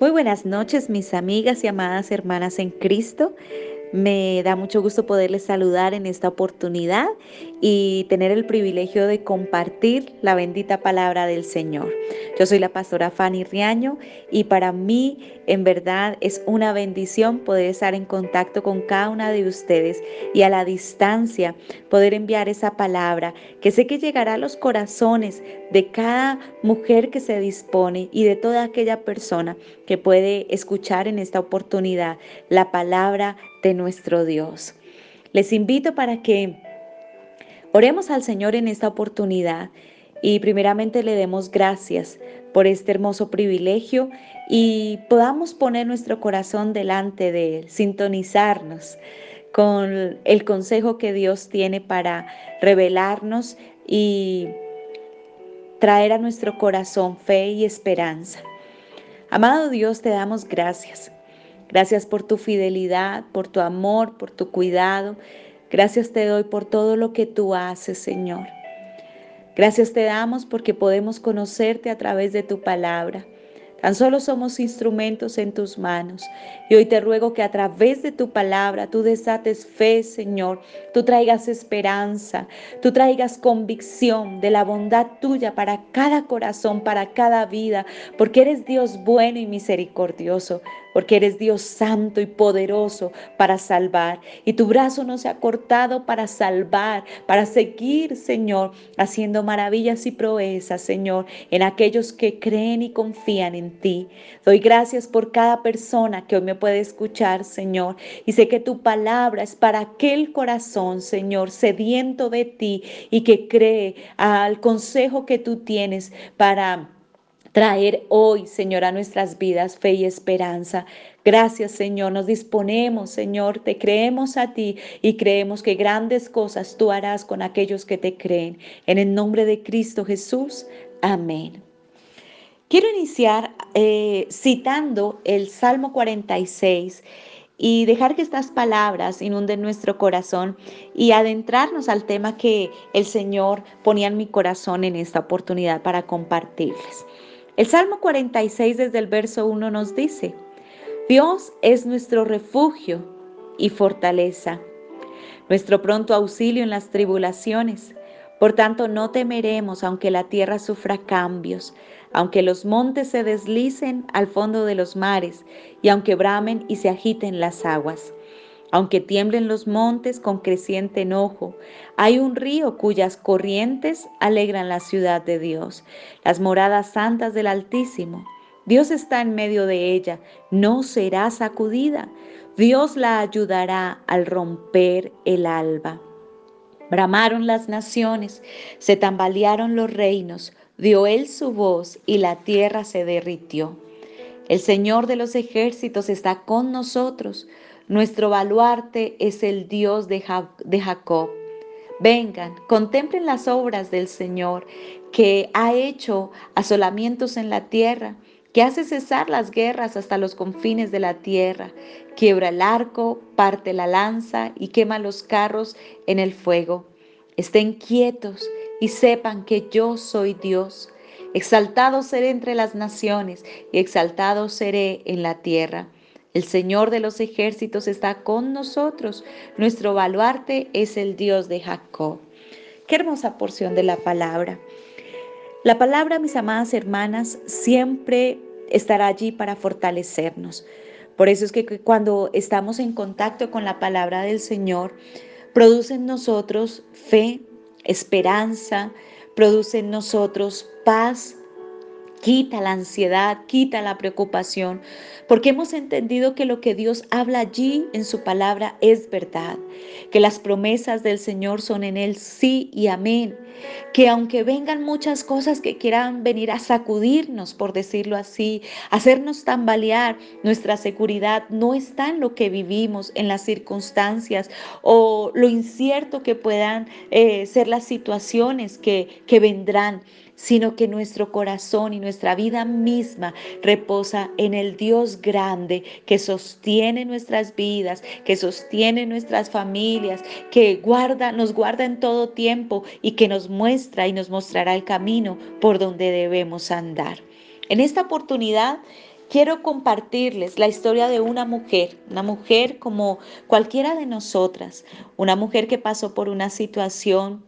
Muy buenas noches, mis amigas y amadas hermanas en Cristo. Me da mucho gusto poderles saludar en esta oportunidad y tener el privilegio de compartir la bendita palabra del Señor. Yo soy la pastora Fanny Riaño y para mí en verdad es una bendición poder estar en contacto con cada una de ustedes y a la distancia poder enviar esa palabra que sé que llegará a los corazones de cada mujer que se dispone y de toda aquella persona que puede escuchar en esta oportunidad la palabra de nuestro Dios. Les invito para que oremos al Señor en esta oportunidad y primeramente le demos gracias por este hermoso privilegio y podamos poner nuestro corazón delante de Él, sintonizarnos con el consejo que Dios tiene para revelarnos y traer a nuestro corazón fe y esperanza. Amado Dios, te damos gracias. Gracias por tu fidelidad, por tu amor, por tu cuidado. Gracias te doy por todo lo que tú haces, Señor. Gracias te damos porque podemos conocerte a través de tu palabra. Tan solo somos instrumentos en tus manos. Y hoy te ruego que a través de tu palabra tú desates fe, Señor. Tú traigas esperanza, tú traigas convicción de la bondad tuya para cada corazón, para cada vida, porque eres Dios bueno y misericordioso porque eres Dios santo y poderoso para salvar. Y tu brazo no se ha cortado para salvar, para seguir, Señor, haciendo maravillas y proezas, Señor, en aquellos que creen y confían en ti. Doy gracias por cada persona que hoy me puede escuchar, Señor. Y sé que tu palabra es para aquel corazón, Señor, sediento de ti y que cree al consejo que tú tienes para traer hoy, Señor, a nuestras vidas fe y esperanza. Gracias, Señor. Nos disponemos, Señor. Te creemos a ti y creemos que grandes cosas tú harás con aquellos que te creen. En el nombre de Cristo Jesús. Amén. Quiero iniciar eh, citando el Salmo 46 y dejar que estas palabras inunden nuestro corazón y adentrarnos al tema que el Señor ponía en mi corazón en esta oportunidad para compartirles. El Salmo 46 desde el verso 1 nos dice, Dios es nuestro refugio y fortaleza, nuestro pronto auxilio en las tribulaciones. Por tanto, no temeremos aunque la tierra sufra cambios, aunque los montes se deslicen al fondo de los mares y aunque bramen y se agiten las aguas. Aunque tiemblen los montes con creciente enojo, hay un río cuyas corrientes alegran la ciudad de Dios, las moradas santas del Altísimo. Dios está en medio de ella, no será sacudida. Dios la ayudará al romper el alba. Bramaron las naciones, se tambalearon los reinos, dio él su voz y la tierra se derritió. El Señor de los ejércitos está con nosotros. Nuestro baluarte es el Dios de, Jacob. Vengan, contemplen las obras del Señor, que ha hecho asolamientos en la tierra, que hace cesar las guerras hasta los confines de la tierra, quiebra el arco, parte la lanza y quema los carros en el fuego. Estén quietos y sepan que yo soy Dios. Exaltado seré entre las naciones y exaltado seré en la tierra. El Señor de los ejércitos está con nosotros. Nuestro baluarte es el Dios de Jacob. Qué hermosa porción de la palabra. La palabra, mis amadas hermanas, siempre estará allí para fortalecernos. Por eso es que cuando estamos en contacto con la palabra del Señor, produce en nosotros fe, esperanza, produce en nosotros paz, quita la ansiedad, quita la preocupación, porque hemos entendido que lo que Dios habla allí en su palabra es verdad, que las promesas del Señor son en Él sí y amén, que aunque vengan muchas cosas que quieran venir a sacudirnos, por decirlo así, hacernos tambalear, nuestra seguridad no está en lo que vivimos, en las circunstancias o lo incierto que puedan eh, ser las situaciones que, que vendrán sino que nuestro corazón y nuestra vida misma reposa en el Dios grande que sostiene nuestras vidas, que sostiene nuestras familias, que guarda, nos guarda en todo tiempo y que nos muestra y nos mostrará el camino por donde debemos andar. En esta oportunidad quiero compartirles la historia de una mujer, una mujer como cualquiera de nosotras, una mujer que pasó por una situación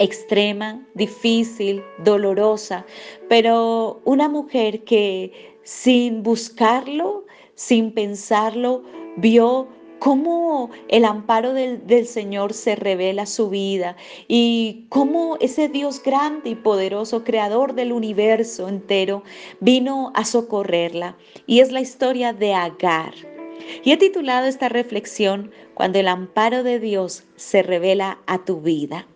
extrema, difícil, dolorosa, pero una mujer que sin buscarlo, sin pensarlo, vio cómo el amparo del, Señor se revela su vida y cómo ese Dios grande y poderoso, creador del universo entero, vino a socorrerla. Y es la historia de Agar. Y he titulado esta reflexión Cuando el amparo de Dios se revela a tu vida.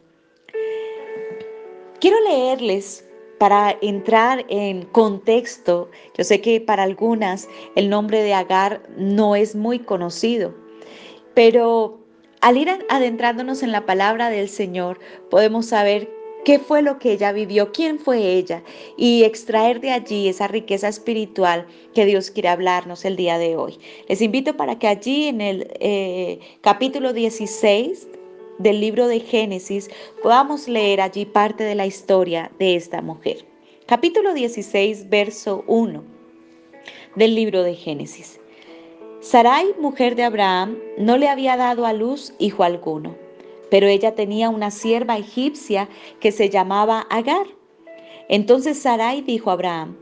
Quiero leerles para entrar en contexto. Yo sé que para algunas el nombre de Agar no es muy conocido. Pero al ir adentrándonos en la palabra del Señor, podemos saber qué fue lo que ella vivió, quién fue ella y extraer de allí esa riqueza espiritual que Dios quiere hablarnos el día de hoy. Les invito para que allí en el eh, capítulo 16 del libro de Génesis podamos leer allí parte de la historia de esta mujer. Capítulo 16, verso 1 del libro de Génesis. Sarai, mujer de Abraham, no le había dado a luz hijo alguno, pero ella tenía una sierva egipcia que se llamaba Agar. Entonces Sarai dijo a Abraham,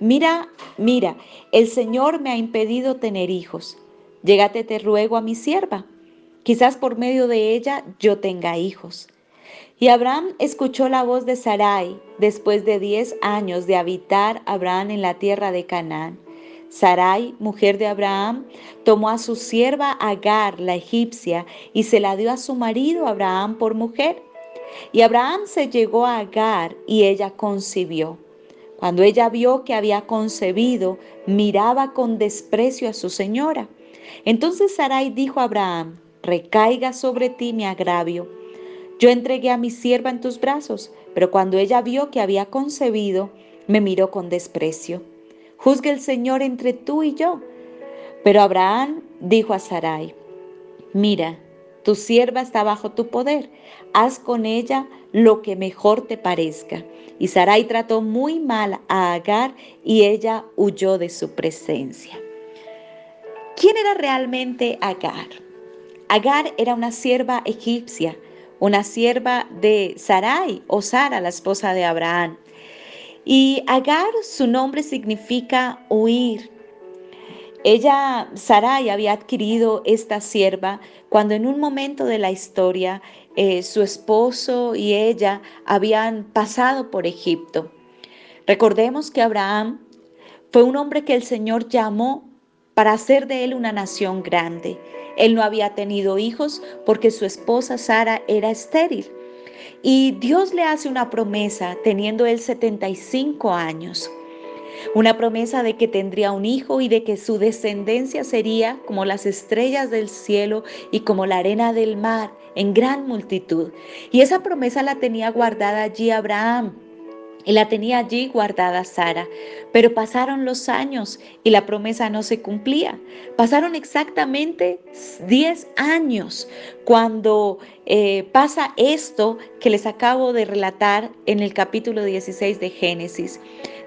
Mira, mira, el Señor me ha impedido tener hijos. Llégate, te ruego, a mi sierva. Quizás por medio de ella yo tenga hijos. Y Abraham escuchó la voz de Sarai después de diez años de habitar Abraham en la tierra de Canaán. Sarai, mujer de Abraham, tomó a su sierva Agar, la egipcia, y se la dio a su marido Abraham por mujer. Y Abraham se llegó a Agar y ella concibió. Cuando ella vio que había concebido, miraba con desprecio a su señora. Entonces Sarai dijo a Abraham, recaiga sobre ti mi agravio. Yo entregué a mi sierva en tus brazos, pero cuando ella vio que había concebido, me miró con desprecio. Juzgue el Señor entre tú y yo. Pero Abraham dijo a Sarai, mira, tu sierva está bajo tu poder, haz con ella lo que mejor te parezca. Y Sarai trató muy mal a Agar y ella huyó de su presencia. ¿Quién era realmente Agar? Agar era una sierva egipcia, una sierva de Sarai o Sara, la esposa de Abraham. Y Agar, su nombre significa huir. Ella, Sarai, había adquirido esta sierva cuando en un momento de la historia eh, su esposo y ella habían pasado por Egipto. Recordemos que Abraham fue un hombre que el Señor llamó para hacer de él una nación grande. Él no había tenido hijos porque su esposa Sara era estéril. Y Dios le hace una promesa teniendo él 75 años. Una promesa de que tendría un hijo y de que su descendencia sería como las estrellas del cielo y como la arena del mar en gran multitud. Y esa promesa la tenía guardada allí Abraham. Y la tenía allí guardada Sara. Pero pasaron los años y la promesa no se cumplía. Pasaron exactamente 10 años cuando eh, pasa esto que les acabo de relatar en el capítulo 16 de Génesis.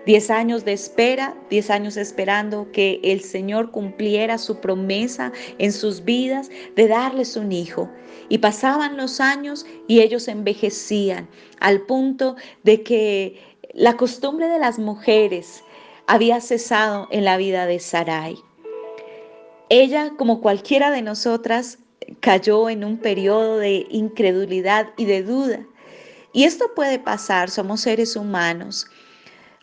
Diez años de espera, diez años esperando que el Señor cumpliera su promesa en sus vidas de darles un hijo. Y pasaban los años y ellos envejecían al punto de que la costumbre de las mujeres había cesado en la vida de Sarai. Ella, como cualquiera de nosotras, cayó en un periodo de incredulidad y de duda. Y esto puede pasar, somos seres humanos.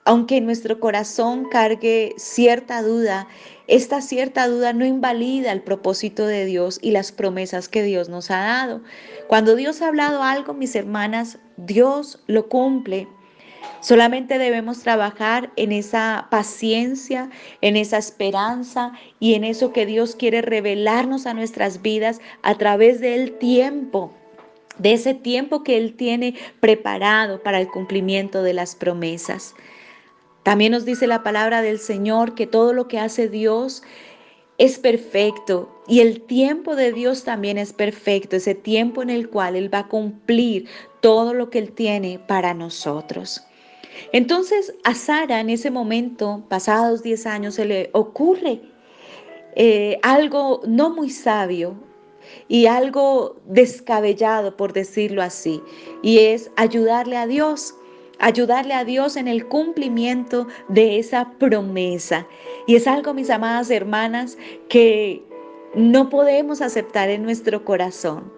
Aunque nuestro corazón cargue cierta duda, esta cierta duda no invalida el propósito de Dios y las promesas que Dios nos ha dado. Cuando Dios ha hablado algo, mis hermanas, Dios lo cumple. Solamente debemos trabajar en esa paciencia, en esa esperanza y en eso que Dios quiere revelarnos a nuestras vidas a través del tiempo de ese tiempo que Él tiene preparado para el cumplimiento de las promesas. También nos dice la palabra del Señor que todo lo que hace Dios es perfecto y el tiempo de Dios también es perfecto, ese tiempo en el cual Él va a cumplir todo lo que Él tiene para nosotros. Entonces a Sara en ese momento, pasados 10 años, se le ocurre eh, algo no muy sabio y algo descabellado, por decirlo así, y es ayudarle a Dios ayudarle a Dios en el cumplimiento de esa promesa. Y es algo, mis amadas hermanas, que no podemos aceptar en nuestro corazón.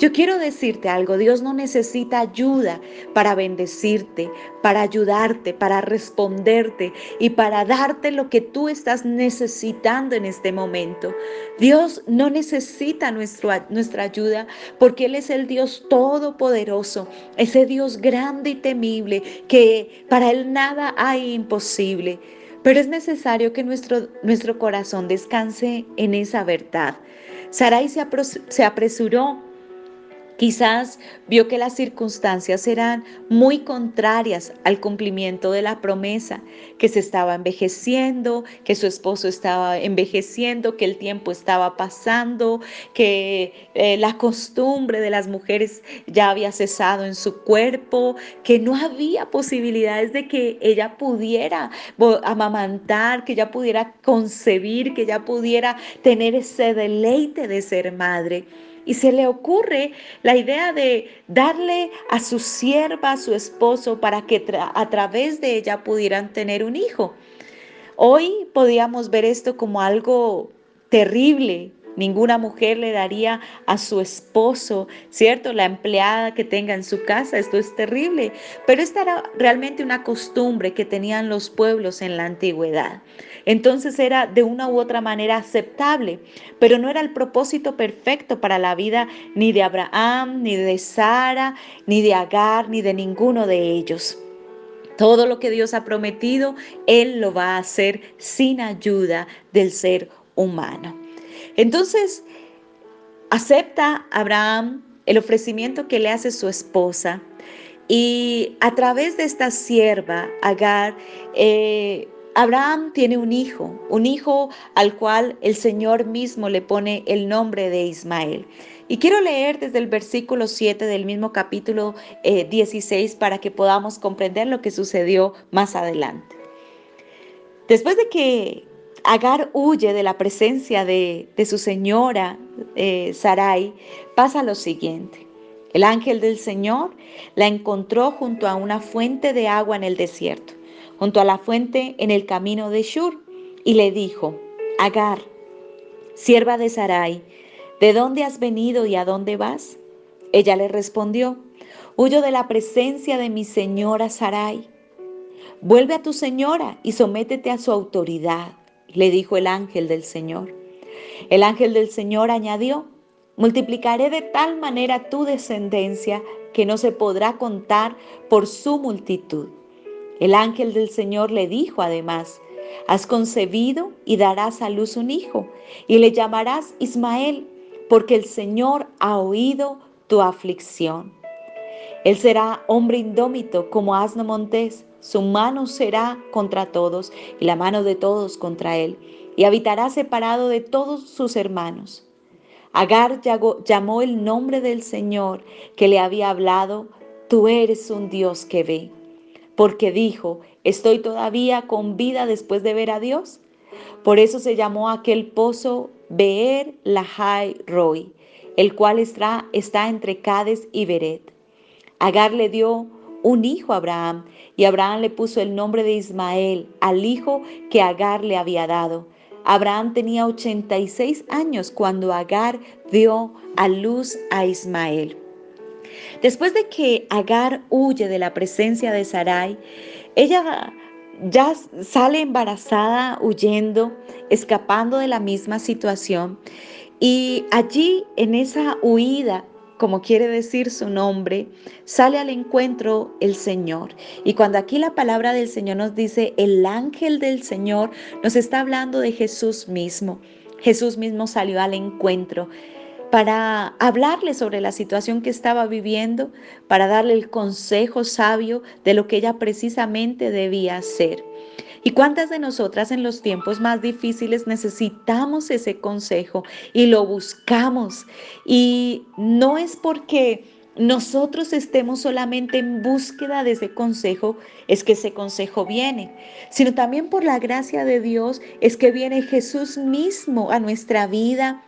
Yo quiero decirte algo, Dios no necesita ayuda para bendecirte, para ayudarte, para responderte y para darte lo que tú estás necesitando en este momento. Dios no necesita nuestra ayuda porque Él es el Dios todopoderoso, ese Dios grande y temible que para Él nada hay imposible. Pero es necesario que nuestro, nuestro corazón descanse en esa verdad. Sarai se apresuró Quizás vio que las circunstancias eran muy contrarias al cumplimiento de la promesa, que se estaba envejeciendo, que su esposo estaba envejeciendo, que el tiempo estaba pasando, que eh, la costumbre de las mujeres ya había cesado en su cuerpo, que no había posibilidades de que ella pudiera amamantar, que ella pudiera concebir, que ella pudiera tener ese deleite de ser madre y se le ocurre la idea de darle a su sierva, a su esposo, para que a través de ella pudieran tener un hijo. Hoy podíamos ver esto como algo terrible, Ninguna mujer le daría a su esposo, ¿cierto? La empleada que tenga en su casa. Esto es terrible. Pero esta era realmente una costumbre que tenían los pueblos en la antigüedad. Entonces era de una u otra manera aceptable, pero no era el propósito perfecto para la vida ni de Abraham, ni de Sara, ni de Agar, ni de ninguno de ellos. Todo lo que Dios ha prometido, Él lo va a hacer sin ayuda del ser humano. Entonces, acepta Abraham el ofrecimiento que le hace su esposa y a través de esta sierva, Agar, eh, Abraham tiene un hijo, un hijo al cual el Señor mismo le pone el nombre de Ismael. Y quiero leer desde el versículo 7 del mismo capítulo 16 eh, para que podamos comprender lo que sucedió más adelante. Después de que Agar huye de la presencia de, su señora eh, Sarai, pasa lo siguiente. El ángel del Señor la encontró junto a una fuente de agua en el desierto, junto a la fuente en el camino de Shur, y le dijo, Agar, sierva de Sarai, ¿de dónde has venido y a dónde vas? Ella le respondió, huyo de la presencia de mi señora Sarai. Vuelve a tu señora y sométete a su autoridad le dijo el ángel del Señor. El ángel del Señor añadió, multiplicaré de tal manera tu descendencia que no se podrá contar por su multitud. El ángel del Señor le dijo además, has concebido y darás a luz un hijo, y le llamarás Ismael, porque el Señor ha oído tu aflicción. Él será hombre indómito como asno montés su mano será contra todos y la mano de todos contra él, y habitará separado de todos sus hermanos. Agar llamó el nombre del Señor que le había hablado, tú eres un Dios que ve, porque dijo, estoy todavía con vida después de ver a Dios. Por eso se llamó aquel pozo Beer Lahai Roy, el cual está, entre Cades y Beret. Agar le dio un hijo a Abraham, y Abraham le puso el nombre de Ismael al hijo que Agar le había dado. Abraham tenía 86 años cuando Agar dio a luz a Ismael. Después de que Agar huye de la presencia de Sarai, ella ya sale embarazada, huyendo, escapando de la misma situación. Y allí, en esa huida, como quiere decir su nombre, sale al encuentro el Señor. Y cuando aquí la palabra del Señor nos dice el ángel del Señor, nos está hablando de Jesús mismo. Jesús mismo salió al encuentro para hablarle sobre la situación que estaba viviendo, para darle el consejo sabio de lo que ella precisamente debía hacer. ¿Y cuántas de nosotras en los tiempos más difíciles necesitamos ese consejo y lo buscamos? Y no es porque nosotros estemos solamente en búsqueda de ese consejo, es que ese consejo viene, sino también por la gracia de Dios es que viene Jesús mismo a nuestra vida,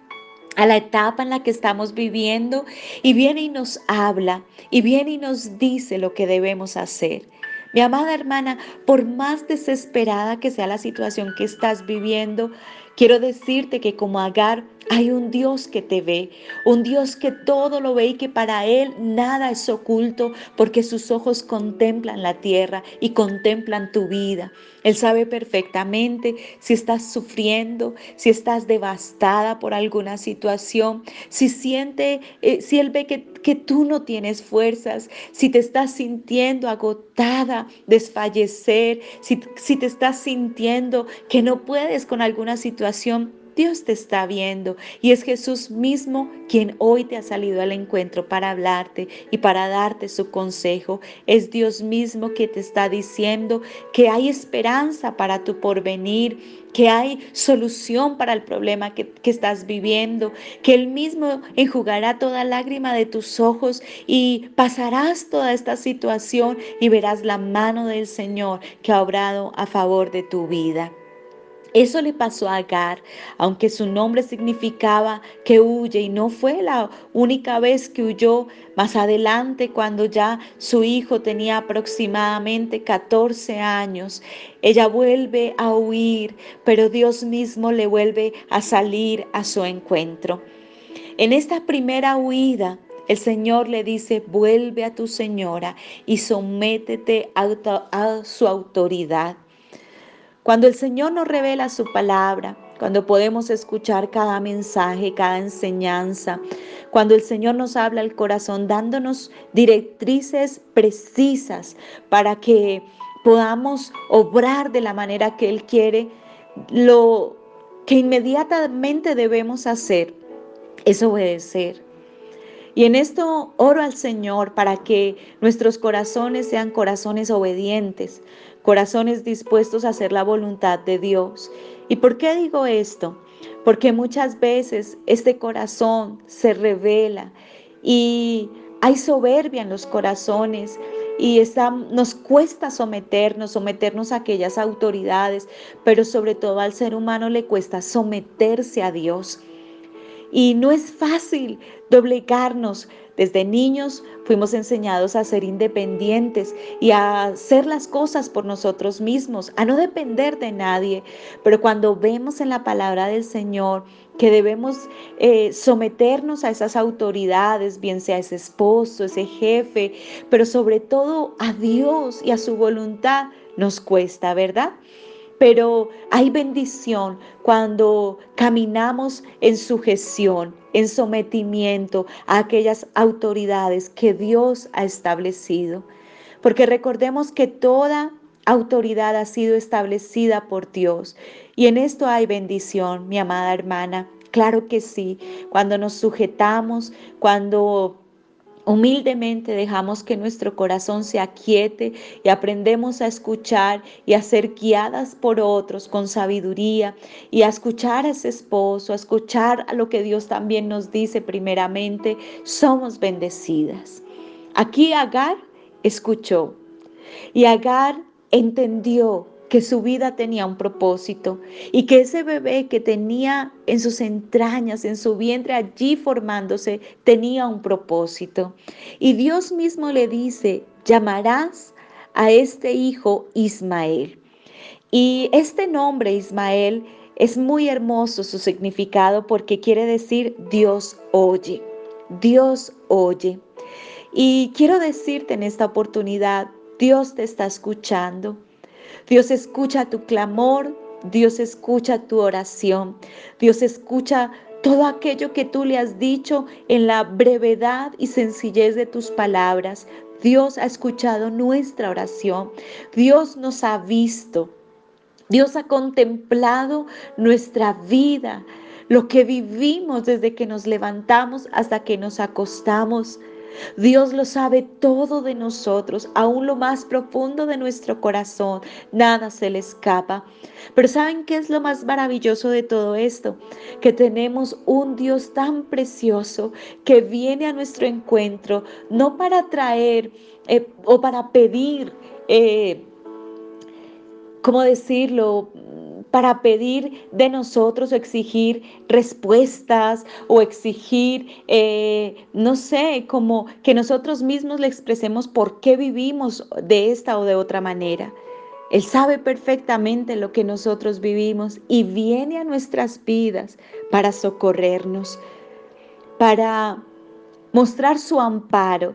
a la etapa en la que estamos viviendo y viene y nos habla y viene y nos dice lo que debemos hacer. Mi amada hermana, por más desesperada que sea la situación que estás viviendo, quiero decirte que como Agar hay un Dios que te ve, un Dios que todo lo ve y que para Él nada es oculto porque sus ojos contemplan la tierra y contemplan tu vida. Él sabe perfectamente si estás sufriendo, si estás devastada por alguna situación, si siente, eh, si Él ve que, que tú no tienes fuerzas, si te estás sintiendo agotada, desfallecer, si, si te estás sintiendo que no puedes con alguna situación Dios te está viendo y es Jesús mismo quien hoy te ha salido al encuentro para hablarte y para darte su consejo. Es Dios mismo que te está diciendo que hay esperanza para tu porvenir, que hay solución para el problema que, que, estás viviendo, que Él mismo enjugará toda lágrima de tus ojos y pasarás toda esta situación y verás la mano del Señor que ha obrado a favor de tu vida. Eso le pasó a Agar, aunque su nombre significaba que huye y no fue la única vez que huyó. Más adelante, cuando ya su hijo tenía aproximadamente 14 años, ella vuelve a huir, pero Dios mismo le vuelve a salir a su encuentro. En esta primera huida, el Señor le dice, vuelve a tu señora y sométete a, su autoridad. Cuando el Señor nos revela su palabra, cuando podemos escuchar cada mensaje, cada enseñanza, cuando el Señor nos habla al corazón dándonos directrices precisas para que podamos obrar de la manera que Él quiere, lo que inmediatamente debemos hacer es obedecer. Y en esto oro al Señor para que nuestros corazones sean corazones obedientes, corazones dispuestos a hacer la voluntad de Dios. ¿Y por qué digo esto? Porque muchas veces este corazón se revela y hay soberbia en los corazones y nos cuesta someternos, someternos a aquellas autoridades, pero sobre todo al ser humano le cuesta someterse a Dios. Y no es fácil doblegarnos. Desde niños fuimos enseñados a ser independientes y a hacer las cosas por nosotros mismos, a no depender de nadie. Pero cuando vemos en la palabra del Señor que debemos eh, someternos a esas autoridades, bien sea ese esposo, ese jefe, pero sobre todo a Dios y a su voluntad, nos cuesta, ¿verdad? Pero hay bendición cuando caminamos en sujeción, en sometimiento a aquellas autoridades que Dios ha establecido. Porque recordemos que toda autoridad ha sido establecida por Dios y en esto hay bendición, mi amada hermana. Claro que sí, cuando nos sujetamos, cuando Humildemente dejamos que nuestro corazón se aquiete y aprendemos a escuchar y a ser guiadas por otros con sabiduría y a escuchar a ese esposo, a escuchar a lo que Dios también nos dice primeramente, somos bendecidas. Aquí Agar escuchó y Agar entendió que su vida tenía un propósito y que ese bebé que tenía en sus entrañas, en su vientre allí formándose, tenía un propósito. Y Dios mismo le dice, llamarás a este hijo Ismael. Y este nombre Ismael es muy hermoso su significado porque quiere decir Dios oye, Dios oye. Y quiero decirte en esta oportunidad, Dios te está escuchando. Dios escucha tu clamor, Dios escucha tu oración, Dios escucha todo aquello que tú le has dicho en la brevedad y sencillez de tus palabras. Dios ha escuchado nuestra oración, Dios nos ha visto, Dios ha contemplado nuestra vida, lo que vivimos desde que nos levantamos hasta que nos acostamos. Dios lo sabe todo de nosotros, aún lo más profundo de nuestro corazón. Nada se le escapa. Pero ¿saben qué es lo más maravilloso de todo esto? Que tenemos un Dios tan precioso que viene a nuestro encuentro, no para traer eh, o para pedir, eh, ¿cómo decirlo? Para pedir de nosotros o exigir respuestas o exigir, eh, no sé, como que nosotros mismos le expresemos por qué vivimos de esta o de otra manera. Él sabe perfectamente lo que nosotros vivimos y viene a nuestras vidas para socorrernos, para mostrar su amparo,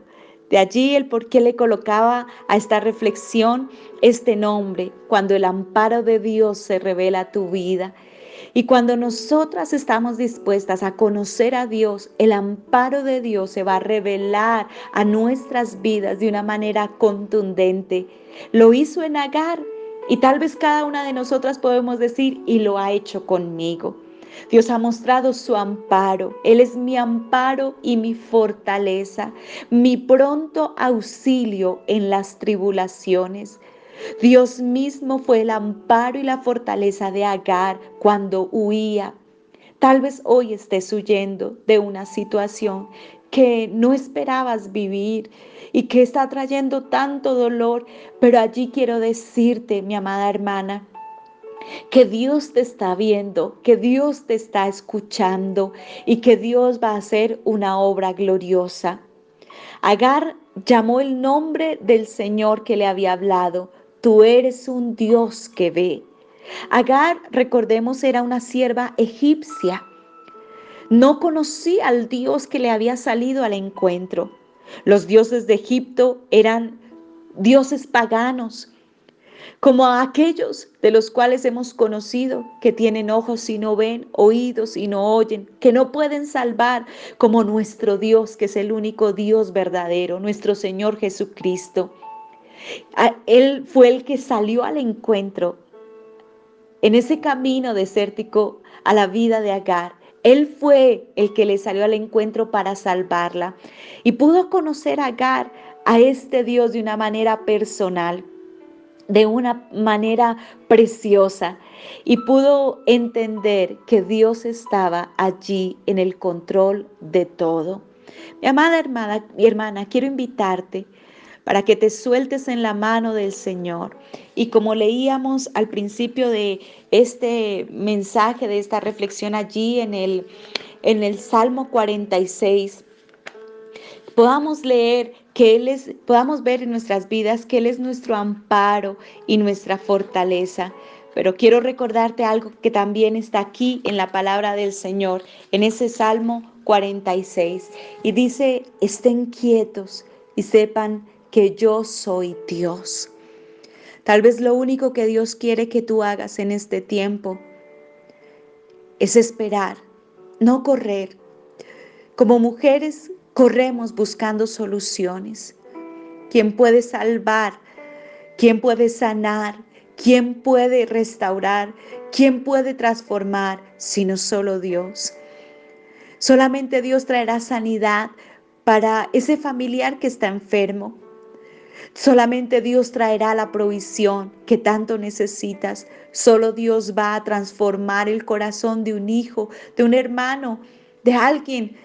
de allí el por qué le colocaba a esta reflexión este nombre, cuando el amparo de Dios se revela a tu vida. Y cuando nosotras estamos dispuestas a conocer a Dios, el amparo de Dios se va a revelar a nuestras vidas de una manera contundente. Lo hizo en Agar y tal vez cada una de nosotras podemos decir, y lo ha hecho conmigo. Dios ha mostrado su amparo. Él es mi amparo y mi fortaleza, mi pronto auxilio en las tribulaciones. Dios mismo fue el amparo y la fortaleza de Agar cuando huía. Tal vez hoy estés huyendo de una situación que no esperabas vivir y que está trayendo tanto dolor, pero allí quiero decirte, mi amada hermana, que Dios te está viendo, que Dios te está escuchando y que Dios va a hacer una obra gloriosa. Agar llamó el nombre del Señor que le había hablado. Tú eres un Dios que ve. Agar, recordemos, era una sierva egipcia. No conocía al Dios que le había salido al encuentro. Los dioses de Egipto eran dioses paganos, como a aquellos de los cuales hemos conocido, que tienen ojos y no ven, oídos y no oyen, que no pueden salvar, como nuestro Dios, que es el único Dios verdadero, nuestro Señor Jesucristo. Él fue el que salió al encuentro en ese camino desértico a la vida de Agar. Él fue el que le salió al encuentro para salvarla y pudo conocer a Agar, a este Dios de una manera personal de una manera preciosa y pudo entender que Dios estaba allí en el control de todo. Mi amada hermana, mi hermana, quiero invitarte para que te sueltes en la mano del Señor. Y como leíamos al principio de este mensaje, de esta reflexión allí en el, en el Salmo 46, podamos leer que Él es, podamos ver en nuestras vidas que Él es nuestro amparo y nuestra fortaleza. Pero quiero recordarte algo que también está aquí en la palabra del Señor, en ese Salmo 46. Y dice, estén quietos y sepan que yo soy Dios. Tal vez lo único que Dios quiere que tú hagas en este tiempo es esperar, no correr. Como mujeres corremos buscando soluciones. ¿Quién puede salvar? ¿Quién puede sanar? ¿Quién puede restaurar? ¿Quién puede transformar sino solo Dios? Solamente Dios traerá sanidad para ese familiar que está enfermo. Solamente Dios traerá la provisión que tanto necesitas. Solo Dios va a transformar el corazón de un hijo, de un hermano, de alguien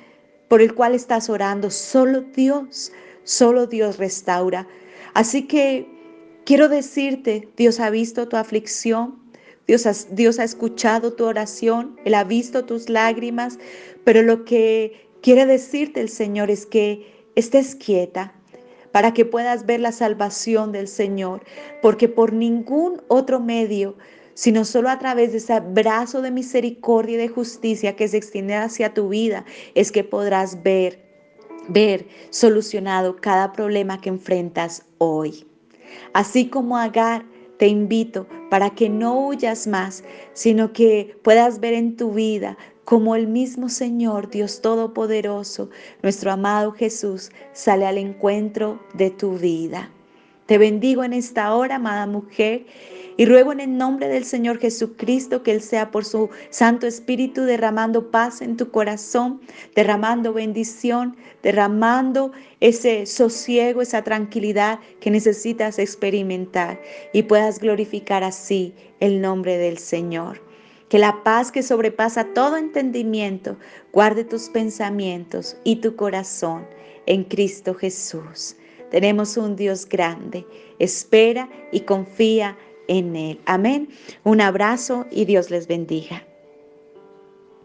por el cual estás orando. Solo Dios, solo Dios restaura. Así que quiero decirte, Dios ha visto tu aflicción, Dios ha, Dios ha escuchado tu oración, Él ha visto tus lágrimas, pero lo que quiere decirte el Señor es que estés quieta para que puedas ver la salvación del Señor, porque por ningún otro medio sino solo a través de ese brazo de misericordia y de justicia que se extiende hacia tu vida es que podrás ver, ver solucionado cada problema que enfrentas hoy. Así como Agar, te invito para que no huyas más, sino que puedas ver en tu vida como el mismo Señor, Dios Todopoderoso, nuestro amado Jesús, sale al encuentro de tu vida. Te bendigo en esta hora, amada mujer, y ruego en el nombre del Señor Jesucristo que Él sea por su Santo Espíritu derramando paz en tu corazón, derramando bendición, derramando ese sosiego, esa tranquilidad que necesitas experimentar y puedas glorificar así el nombre del Señor. Que la paz que sobrepasa todo entendimiento guarde tus pensamientos y tu corazón en Cristo Jesús. Tenemos un Dios grande. Espera y confía en Él. Amén. Un abrazo y Dios les bendiga.